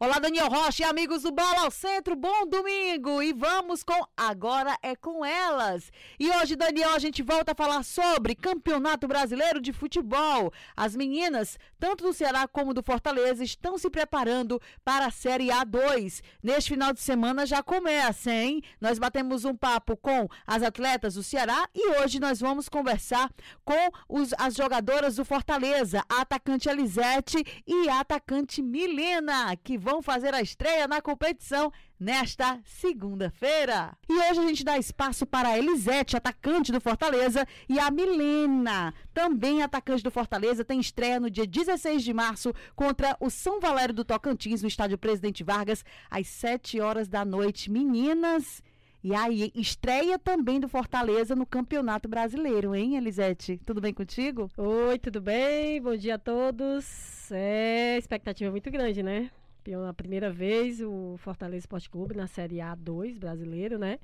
Olá, Daniel Rocha e amigos do Bola ao Centro, bom domingo! E vamos com Agora é com elas. E hoje, Daniel, a gente volta a falar sobre Campeonato Brasileiro de Futebol. As meninas, tanto do Ceará como do Fortaleza, estão se preparando para a Série A2. Neste final de semana já começa, hein? Nós batemos um papo com as atletas do Ceará e hoje nós vamos conversar com os, as jogadoras do Fortaleza, a atacante Elisete e a atacante Milena, que vão fazer a estreia na competição nesta segunda-feira. E hoje a gente dá espaço para a Elisete, atacante do Fortaleza, e a Milena, também atacante do Fortaleza, tem estreia no dia 16 de março contra o São Valério do Tocantins, no estádio Presidente Vargas, às 7 horas da noite. Meninas. E aí, estreia também do Fortaleza no Campeonato Brasileiro, hein, Elisete? Tudo bem contigo? Oi, tudo bem? Bom dia a todos. É, expectativa muito grande, né? Pela primeira vez o Fortaleza Esporte Clube na Série A2 brasileiro, né?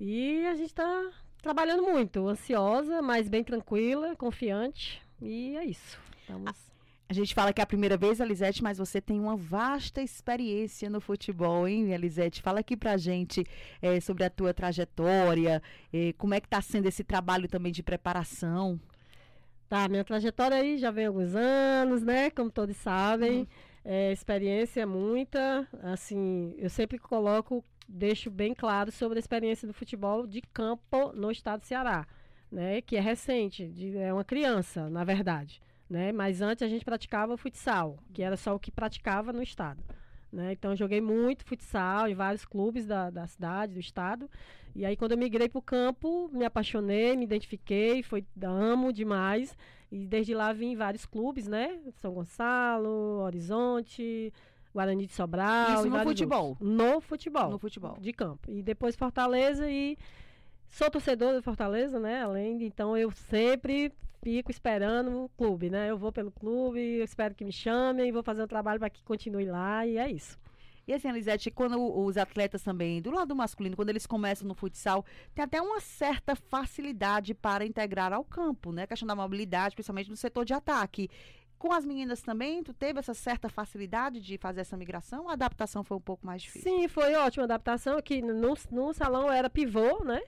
E a gente está trabalhando muito, ansiosa, mas bem tranquila, confiante. E é isso. Estamos... A gente fala que é a primeira vez, Elisete, mas você tem uma vasta experiência no futebol, hein, Elisete? Fala aqui pra gente é, sobre a tua trajetória, é, como é que tá sendo esse trabalho também de preparação. Tá, minha trajetória aí já vem alguns anos, né? Como todos sabem. Uhum. É, experiência muita, assim, eu sempre coloco, deixo bem claro sobre a experiência do futebol de campo no estado do Ceará, né? Que é recente, de, é uma criança, na verdade, né? Mas antes a gente praticava futsal, que era só o que praticava no estado. Né? Então, joguei muito futsal em vários clubes da, da cidade, do estado. E aí, quando eu migrei para o campo, me apaixonei, me identifiquei, foi, amo demais. E desde lá vim em vários clubes, né? São Gonçalo, Horizonte, Guarani de Sobral. Isso no futebol? Outros. No futebol. No futebol. De campo. E depois Fortaleza e sou torcedor do Fortaleza, né? Além de, então eu sempre fico esperando o clube, né? Eu vou pelo clube, espero que me chamem, vou fazer um trabalho para que continue lá e é isso. E assim, Elisete, quando os atletas também, do lado masculino, quando eles começam no futsal, tem até uma certa facilidade para integrar ao campo, né? A questão da mobilidade, principalmente no setor de ataque. Com as meninas também, tu teve essa certa facilidade de fazer essa migração? A adaptação foi um pouco mais difícil? Sim, foi ótima a adaptação. Aqui no, no salão era pivô, né?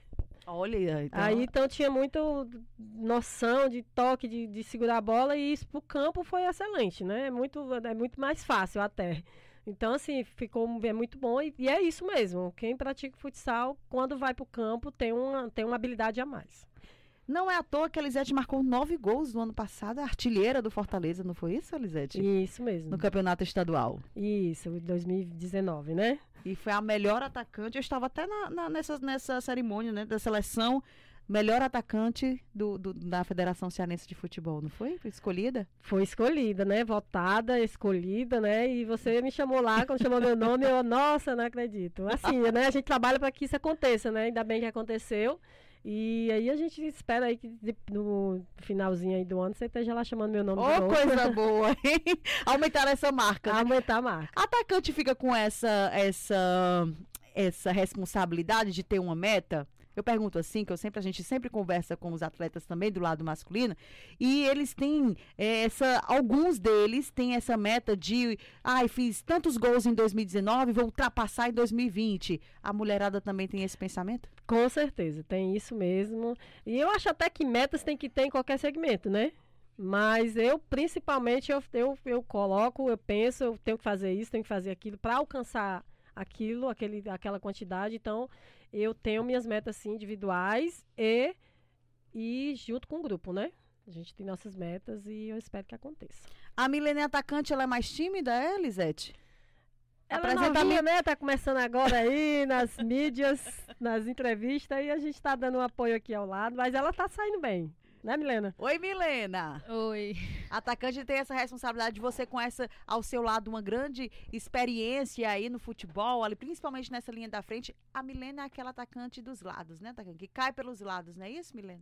Olha, então... Aí então tinha muito noção de toque, de, de segurar a bola, e isso pro campo foi excelente, né? É muito, é muito mais fácil até. Então, assim, ficou é muito bom e, e é isso mesmo. Quem pratica futsal, quando vai pro campo, tem uma, tem uma habilidade a mais. Não é à toa que a Elisete marcou nove gols no ano passado, a artilheira do Fortaleza, não foi isso, Elisete? Isso mesmo. No campeonato estadual. Isso, 2019, né? E foi a melhor atacante. Eu estava até na, na, nessa, nessa cerimônia né, da seleção. Melhor atacante do, do, da Federação Cearense de Futebol, não foi? Foi escolhida? Foi escolhida, né? Votada, escolhida, né? E você me chamou lá, quando chamou meu nome, eu, nossa, não acredito. Assim, né? A gente trabalha para que isso aconteça, né? Ainda bem que aconteceu. E aí a gente espera aí que no finalzinho aí do ano você esteja lá chamando meu nome. Oh, coisa boa, hein? Aumentar essa marca. Né? Aumentar a marca. Atacante fica com essa, essa, essa responsabilidade de ter uma meta? Eu pergunto assim, que eu sempre a gente sempre conversa com os atletas também do lado masculino, e eles têm é, essa, alguns deles têm essa meta de, ai, ah, fiz tantos gols em 2019, vou ultrapassar em 2020. A mulherada também tem esse pensamento? Com certeza, tem isso mesmo. E eu acho até que metas tem que ter em qualquer segmento, né? Mas eu, principalmente, eu, eu, eu coloco, eu penso, eu tenho que fazer isso, tenho que fazer aquilo para alcançar aquilo, aquele, aquela quantidade. Então, eu tenho minhas metas individuais e, e junto com o grupo, né? A gente tem nossas metas e eu espero que aconteça. A Milene atacante, ela é mais tímida, é, Lisete? Ela Apresenta é novinha, né? Tá começando agora aí nas mídias, nas entrevistas e a gente tá dando um apoio aqui ao lado, mas ela tá saindo bem. Né, Milena? Oi, Milena. Oi. Atacante tem essa responsabilidade de você com essa ao seu lado uma grande experiência aí no futebol, ali, principalmente nessa linha da frente. A Milena é aquela atacante dos lados, né, atacante? Que cai pelos lados, não é isso, Milena?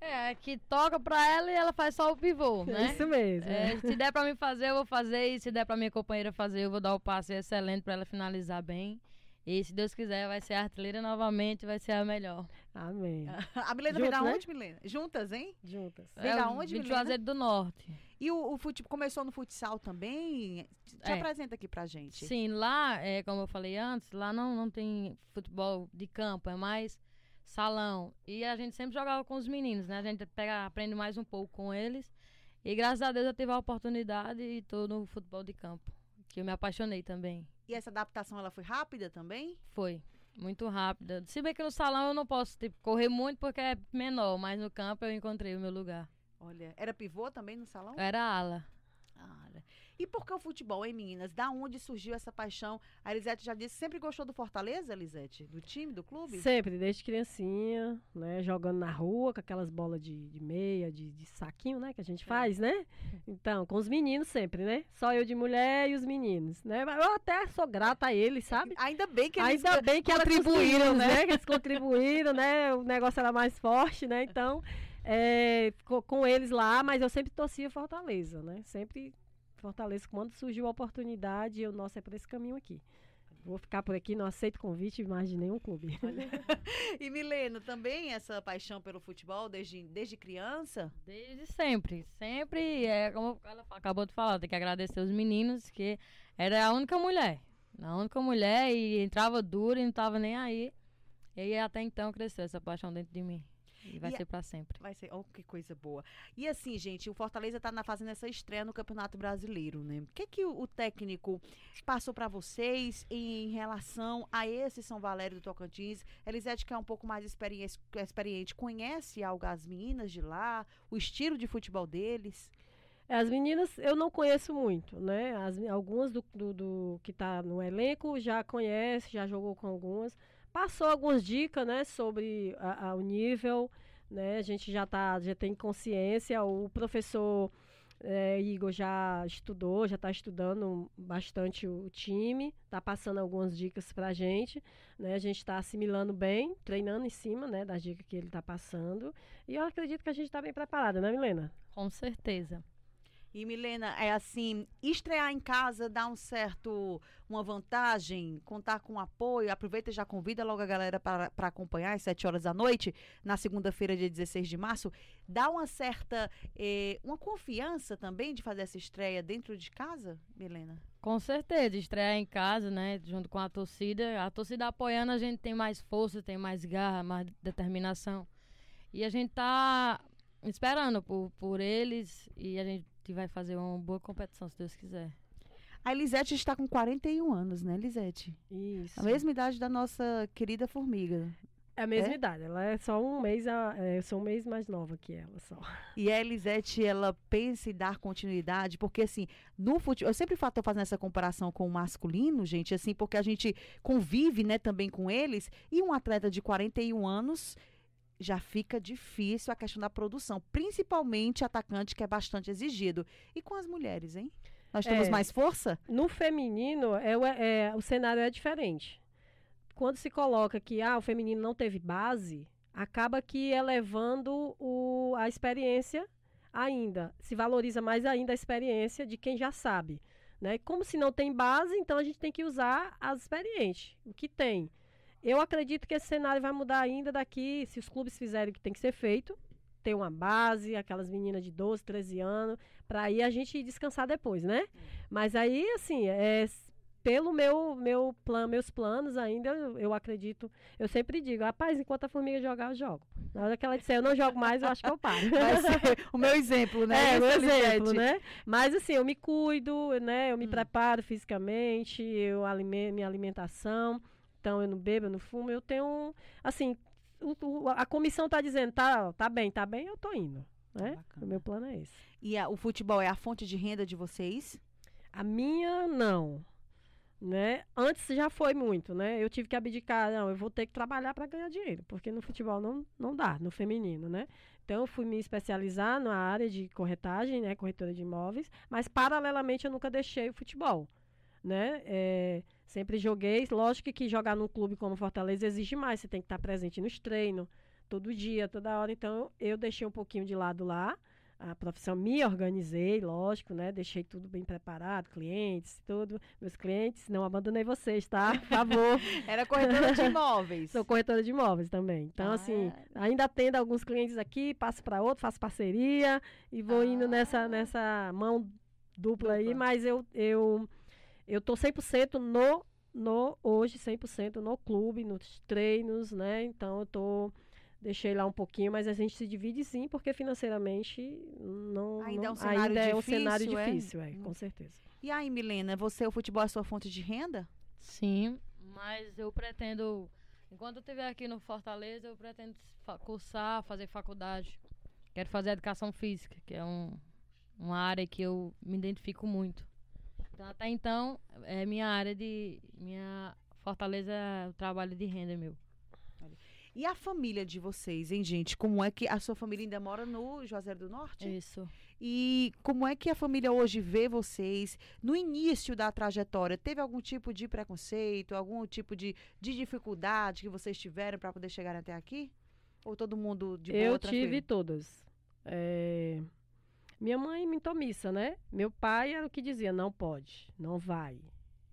É, que toca pra ela e ela faz só o pivô, né? Isso mesmo. É, se der pra mim fazer, eu vou fazer. E se der pra minha companheira fazer, eu vou dar o passe excelente pra ela finalizar bem. E se Deus quiser, vai ser a artilheira novamente, vai ser a melhor. Amém. a Milena vem da né? onde, Milena? Juntas, hein? Juntas. Vem é, da onde, Milena? Juazeiro do Norte. E o, o fute, começou no futsal também? Te É. apresenta aqui pra gente. Sim, lá, é, como eu falei antes, lá não, não tem futebol de campo, é mais salão. E a gente sempre jogava com os meninos, né? A gente pega, aprende mais um pouco com eles. E graças a Deus eu tive a oportunidade e tô no futebol de campo, que eu me apaixonei também. E essa adaptação ela foi rápida também? Foi. Muito rápida. Se bem que no salão eu não posso tipo, correr muito porque é menor, mas no campo eu encontrei o meu lugar. Olha, era pivô também no salão? Era ala. Olha. E por que o futebol, hein, meninas? Da onde surgiu essa paixão? A Elisete já disse, sempre gostou do Fortaleza, Elisete? Do time, do clube? Sempre, desde criancinha, né? Jogando na rua com aquelas bolas de, de meia, de, de saquinho, né? Que a gente faz, né? Então, com os meninos sempre, né? Só eu de mulher e os meninos, né? Eu até sou grata a eles, sabe? Ainda bem que eles Ainda bem que contribuíram, conseguiram, né? Que eles contribuíram, né? O negócio era mais forte, né? Então, é, co- com, eles lá, mas eu sempre torcia Fortaleza, né? Sempre Fortaleza. Quando surgiu a oportunidade, eu, nossa, é por esse caminho aqui. Vou ficar por aqui, não aceito convite mais de nenhum clube. E Milena, também essa paixão pelo futebol desde, desde criança? Desde sempre. Sempre, é como ela acabou de falar, tem que agradecer os meninos, que era a única mulher. A única mulher e entrava duro e não tava nem aí. E até então cresceu essa paixão dentro de mim. E vai E a- ser pra sempre. Vai ser, oh, que coisa boa. E assim, gente, o Fortaleza tá na, fazendo essa estreia no Campeonato Brasileiro, né? O que que o, o técnico passou para vocês em relação a esse São Valério do Tocantins? Elisete, que é um pouco mais experiente, experiente conhece algo as meninas de lá, o estilo de futebol deles? As meninas eu não conheço muito, né? As, algumas do, do, do que tá no elenco já conhece, já jogou com algumas. Passou algumas dicas, né, sobre a- a- o nível, né? A gente já tá, já tem consciência. O professor eh, Igor já estudou, já está estudando bastante o time, está passando algumas dicas para a gente, né? A gente está assimilando bem, treinando em cima, né, das dicas que ele está passando. E eu acredito que a gente está bem preparada, né, Milena? Com certeza. E Milena, é assim, estrear em casa dá um certo, uma vantagem, contar com apoio, aproveita e já convida logo a galera para acompanhar às 7 horas da noite, na segunda-feira, dia 16 de março, dá uma certa, eh, uma confiança também de fazer essa estreia dentro de casa, Milena? Com certeza, estrear em casa, né, junto com a torcida. A torcida apoiando, a gente tem mais força, tem mais garra, mais determinação. E a gente tá esperando por, por eles e a gente vai fazer uma boa competição, se Deus quiser. A Elisete está com 41 anos, né, Elisete? Isso. A mesma idade da nossa querida formiga. É a mesma É? idade. Ela é só um mês, a, é, eu sou um mês mais nova que ela só. E a Elisete, ela pensa em dar continuidade, porque assim, no futebol, eu sempre estou fazendo essa comparação com o masculino, gente, assim, porque a gente convive, né, também com eles, e um atleta de 41 anos já fica difícil a questão da produção, principalmente atacante que é bastante exigido. E com as mulheres, hein? Nós temos É. mais força? No feminino, é, o- é- o cenário é diferente. Quando se coloca que ah, o feminino não teve base, acaba que elevando o, a experiência ainda. Se valoriza mais ainda a experiência de quem já sabe. Né? Como se não tem base, então a gente tem que usar as experientes, o que tem. Eu acredito que esse cenário vai mudar ainda daqui, se os clubes fizerem o que tem que ser feito, ter uma base, aquelas meninas de 12, 13 anos, para aí a gente descansar depois, né? Mas aí, assim, é, pelo meu, meu plan, meus planos ainda, eu, eu acredito, eu sempre digo, rapaz, enquanto a formiga jogar, eu jogo. Na hora que ela disser, eu não jogo mais, eu acho que eu paro. Vai ser o meu exemplo, né? É, Isso, meu exemplo, né? Mas assim, eu me cuido, né? Eu me Hum. preparo fisicamente, eu alime minha alimentação. Então eu não bebo, eu não fumo, eu tenho, um- assim, a comissão tá dizendo, tá, tá bem, tá bem, eu tô indo, né? Bacana. O meu plano é esse. E a- o futebol é a fonte de renda de vocês? A minha, não. Né? Antes já foi muito, né? Eu tive que abdicar, não, eu vou ter que trabalhar para ganhar dinheiro, porque no futebol não, não dá, no feminino, né? Então eu fui me especializar na área de corretagem, né, corretora de imóveis, mas paralelamente eu nunca deixei o futebol, né? É, sempre joguei, lógico que jogar num clube como Fortaleza exige mais, você tem que estar presente nos treinos, todo dia, toda hora, então eu deixei um pouquinho de lado lá, a profissão, me organizei, lógico, né? Deixei tudo bem preparado, clientes, tudo. Meus clientes, não abandonei vocês, tá? Por favor. Era corretora de imóveis. Sou corretora de imóveis também. Então, Ah, assim, ainda atendo alguns clientes aqui, passo para outro, faço parceria e vou indo Ah. nessa, nessa mão dupla, aí, Dupla. mas eu, eu, eu tô 100% no, no, hoje, 100% no clube, nos treinos, né? Então, eu tô, deixei lá um pouquinho, mas a gente se divide sim, porque financeiramente não, Ainda é um não- cenário ainda é um cenário difícil, é? difícil, é, Hum. com certeza. E aí, Milena, você, o futebol é sua fonte de renda? Sim, mas eu pretendo, enquanto eu estiver aqui no Fortaleza, eu pretendo cursar, fazer faculdade. Quero fazer educação física, que é um, uma área que eu me identifico muito. Então, até então, é minha área de. Minha Fortaleza é o trabalho de renda meu. E a família de vocês, hein, gente? Como é que a sua família ainda mora no Juazeiro do Norte? Isso. E como é que a família hoje vê vocês no início da trajetória? Teve algum tipo de preconceito, algum tipo de, de dificuldade que vocês tiveram para poder chegar até aqui? Ou todo mundo de boa, Eu tranquilo? tive todas. É, Minha mãe me missa, né? Meu pai era o que dizia, não pode, não vai.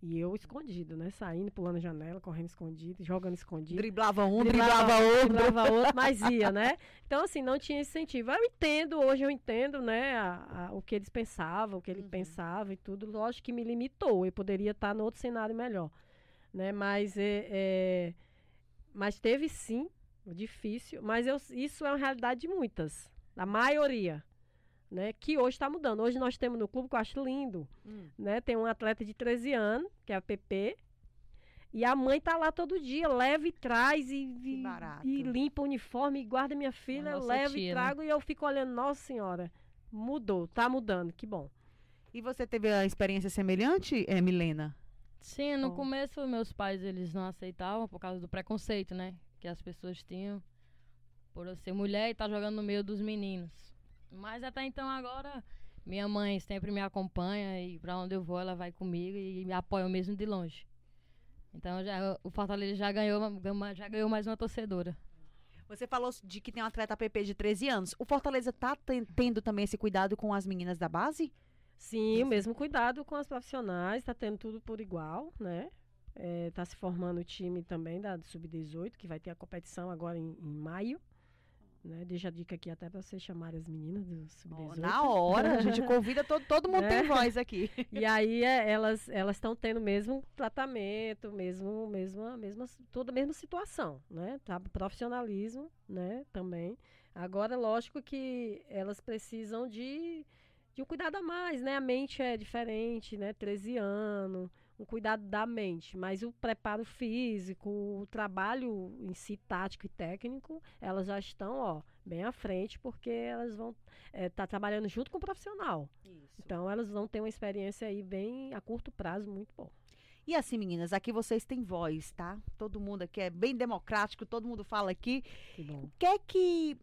E eu escondido, né? Saindo, pulando a janela, correndo escondido, jogando escondido. Driblava um, Driblava driblava outro. driblava outro, mas ia, né? Então, assim, não tinha incentivo. Eu entendo, hoje eu entendo, né, a- a- o que eles pensavam, o que ele Uhum. pensava e tudo. Lógico que me limitou. Eu poderia estar no outro cenário melhor, né? Mas, é, é, mas teve sim, difícil. Mas eu- isso é uma realidade de muitas, da maioria, né? Que hoje está mudando. Hoje nós temos no clube, que eu acho lindo, Hum. né? Tem um atleta de 13 anos, que é a PP, e a mãe tá lá todo dia, leva e traz e, Que e- barato. e limpa o uniforme e guarda minha filha, leva tia, e né? trago e eu fico olhando, nossa senhora, mudou, tá mudando, que bom. E você teve a experiência semelhante, é, Milena? Sim, no Bom. começo meus pais eles não aceitavam por causa do preconceito, né? Que as pessoas tinham por eu ser mulher e estar jogando no meio dos meninos. Mas até então agora minha mãe sempre me acompanha e pra onde eu vou ela vai comigo e me apoia mesmo de longe. Então já o Fortaleza já ganhou, uma- já ganhou mais uma torcedora. Você falou de que tem um atleta PP de 13 anos. O Fortaleza tá ten- tendo também esse cuidado com as meninas da base? Sim, o mesmo cuidado com as profissionais, tá tendo tudo por igual, né? É, tá se formando o time também da do Sub-18, que vai ter a competição agora em, em maio. Né? Deixa a dica aqui até para vocês chamarem as meninas do Ó, Sub-18. na hora, a gente convida todo, todo mundo Né? tem voz aqui. E aí é, elas elas estão tendo mesmo tratamento, mesmo mesma mesma toda a mesma situação, né? Tá profissionalismo, né, também. Agora lógico que elas precisam de de um cuidado a mais, né? A mente é diferente, né? 13 anos, um cuidado da mente, mas o preparo físico, o trabalho em si tático e técnico, elas já estão, ó, bem à frente porque elas vão estar trabalhando junto com o profissional. Então elas vão ter uma experiência aí bem a curto prazo muito bom. E assim, meninas, aqui vocês têm voz, tá? Todo mundo aqui é bem democrático, todo mundo fala aqui. Que bom. O que é que.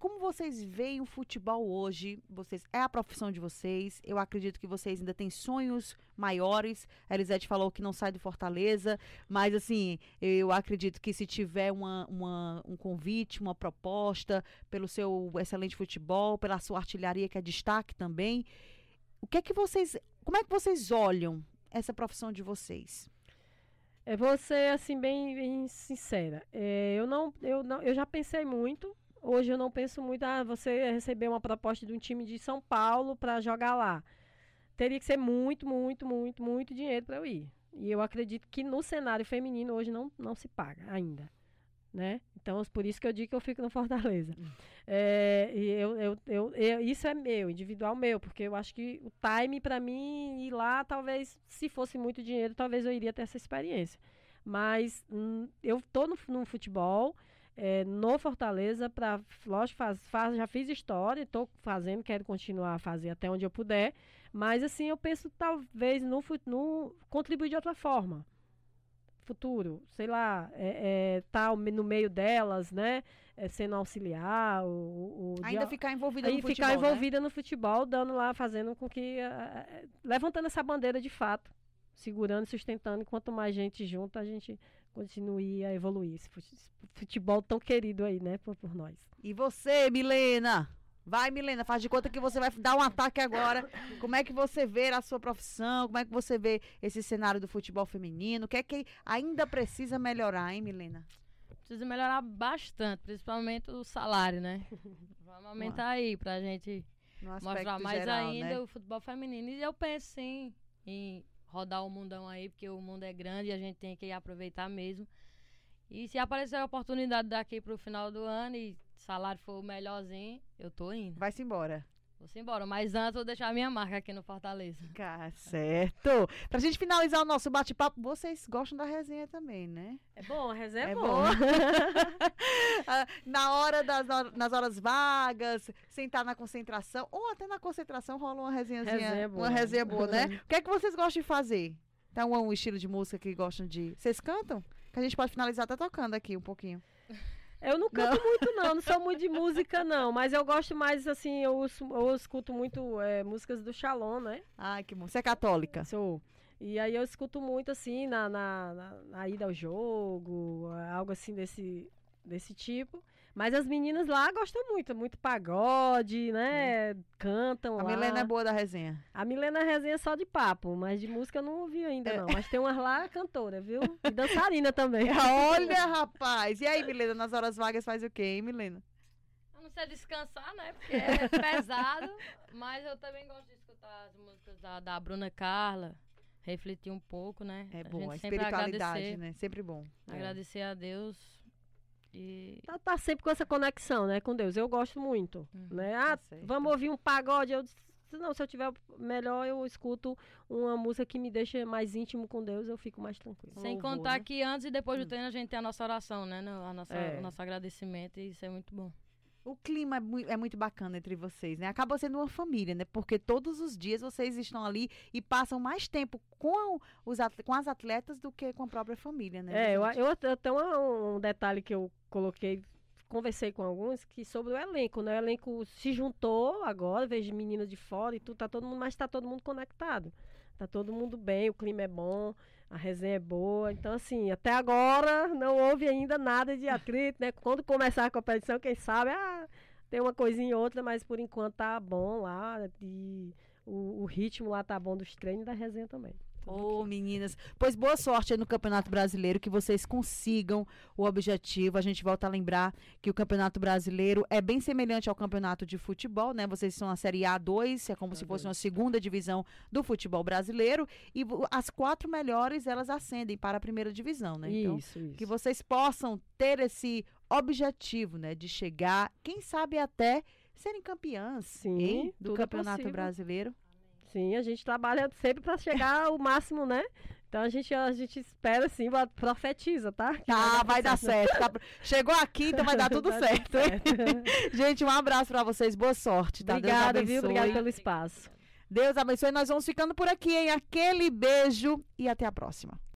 Como vocês veem o futebol hoje? Vocês é a profissão de vocês. Eu acredito que vocês ainda têm sonhos maiores. A Elisete falou que não sai do Fortaleza, mas assim, eu acredito que se tiver uma, uma- um convite, uma proposta pelo seu excelente futebol, pela sua artilharia que é destaque também, o que é que vocês, como é que vocês olham essa profissão de vocês? É você assim bem, bem sincera. É, eu não, eu não, eu já pensei muito. Hoje eu não penso muito. Ah, você receber uma proposta de um time de São Paulo para jogar lá. Teria que ser muito, muito, muito, muito dinheiro para eu ir. E eu acredito que no cenário feminino hoje não, não se paga ainda. Né? Então, por isso que eu digo que eu fico no Fortaleza. É, eu, eu, eu, eu- isso é meu, individual meu, porque eu acho que o time para mim ir lá, talvez, se fosse muito dinheiro, talvez eu iria ter essa experiência. Mas hum, eu tô no, no futebol, é, no Fortaleza, para lógico, faz, faz, já fiz história, estou fazendo, quero continuar a fazer até onde eu puder. Mas assim, eu penso talvez no, no contribuir de outra forma. Futuro, sei lá, é, é, tá no meio delas, né? É, sendo auxiliar, o, o de Ainda al- ficar envolvida Aí no futebol, ficar né? envolvida no futebol, dando lá, fazendo com que. levantando essa bandeira de fato, segurando, sustentando, e quanto mais gente junta, a gente continue a evoluir. Esse fute- futebol tão querido aí, né, por, por nós. E você, Milena? Vai, Milena, faz de conta que você vai dar um ataque agora. Como é que você vê a sua profissão? Como é que você vê esse cenário do futebol feminino? O que é que ainda precisa melhorar, hein, Milena? Precisa melhorar bastante, principalmente o salário, né? Vamos aumentar aí pra gente mostrar mais geral, ainda né? o futebol feminino. E eu penso sim em rodar o mundão aí, porque o mundo é grande e a gente tem que aproveitar mesmo. E se aparecer a oportunidade daqui pro final do ano e salário for melhorzinho, eu tô indo. Vai-se embora. Vou embora. Mas antes eu vou deixar a minha marca aqui no Fortaleza. Tá certo. Pra gente finalizar o nosso bate-papo, vocês gostam da resenha também, né? É bom, a resenha é, É boa. Ah, na hora das nas horas vagas, sentar na concentração, ou até na concentração rola uma resenhazinha, Resenha boa. uma resenha boa, né? O que é que vocês gostam de fazer? Tem um, um estilo de música que gostam de. Vocês cantam? Que a gente pode finalizar até tocando aqui um pouquinho. Eu não canto muito, não. Não sou muito de música, não. Mas eu gosto mais, assim, eu, eu escuto muito é, músicas do Shalom, né? Ai, que bom. Você é católica? Sou. E aí eu escuto muito, assim, na, na, na, na ida ao jogo, algo assim desse, desse tipo. Mas as meninas lá gostam muito, muito pagode, né? Cantam A lá. Milena é boa da resenha. A Milena resenha só de papo, mas de música eu não ouvi ainda, É. não. Mas tem umas lá cantora, viu? E dançarina também. Olha, rapaz. E aí, Milena, nas horas vagas faz o quê, hein, Milena? Eu não sei descansar, né? Porque é pesado. mas eu também gosto de escutar as músicas da, da Bruna Carla. Refletir um pouco, né? É A bom, a sempre espiritualidade, né? Sempre bom. É. Agradecer a Deus. E Tá, tá sempre com essa conexão, né, com Deus. Eu gosto muito, Uhum, né? tá Ah, vamos ouvir um pagode. Eu disse, não, se eu tiver melhor, eu escuto uma música que me deixa mais íntimo com Deus, eu fico mais tranquilo. sem louvor, contar né? que antes e depois do Hum. treino a gente tem a nossa oração, né? A nossa, É. O nosso agradecimento. E isso é muito bom. O clima é, é muito bacana entre vocês, né? Acaba sendo uma família, né? Porque todos os dias vocês estão ali e passam mais tempo com, os, com as atletas do que com a própria família, né? É, eu, eu, eu tenho uma- um detalhe que eu coloquei, conversei com alguns, que sobre o elenco, né? O elenco se juntou agora, vejo meninas de fora e tudo, tá todo mundo, mas tá todo mundo conectado. Tá todo mundo bem, o clima é bom, a resenha é boa. Então, assim, até agora não houve ainda nada de atrito, né? Quando começar a competição, quem sabe, ah, tem uma coisinha ou outra, mas por enquanto tá bom lá. E o, o ritmo lá tá bom dos treinos e da resenha também. Ô, meninas. Pois boa sorte aí no Campeonato Brasileiro, que vocês consigam o objetivo. A gente volta a lembrar que o Campeonato Brasileiro é bem semelhante ao Campeonato de Futebol, né? Vocês são a Série A2, é como se fosse uma segunda divisão do futebol brasileiro. E as quatro melhores, elas ascendem para a primeira divisão, né? Então, Isso, isso. que vocês possam ter esse objetivo, né? De chegar, quem sabe até serem campeãs Sim, hein, do é Campeonato possível. Brasileiro. Sim, a gente trabalha sempre para chegar ao máximo, né? Então a gente, a gente espera sim, va- profetiza, tá? Que Tá, vai dar certo. tá? Chegou aqui, então vai dar tudo Vai dar certo. Gente, um abraço pra vocês. Boa sorte, tá? Obrigada, viu? Obrigada pelo espaço. Deus abençoe. Nós vamos ficando por aqui, hein? Aquele beijo e até a próxima.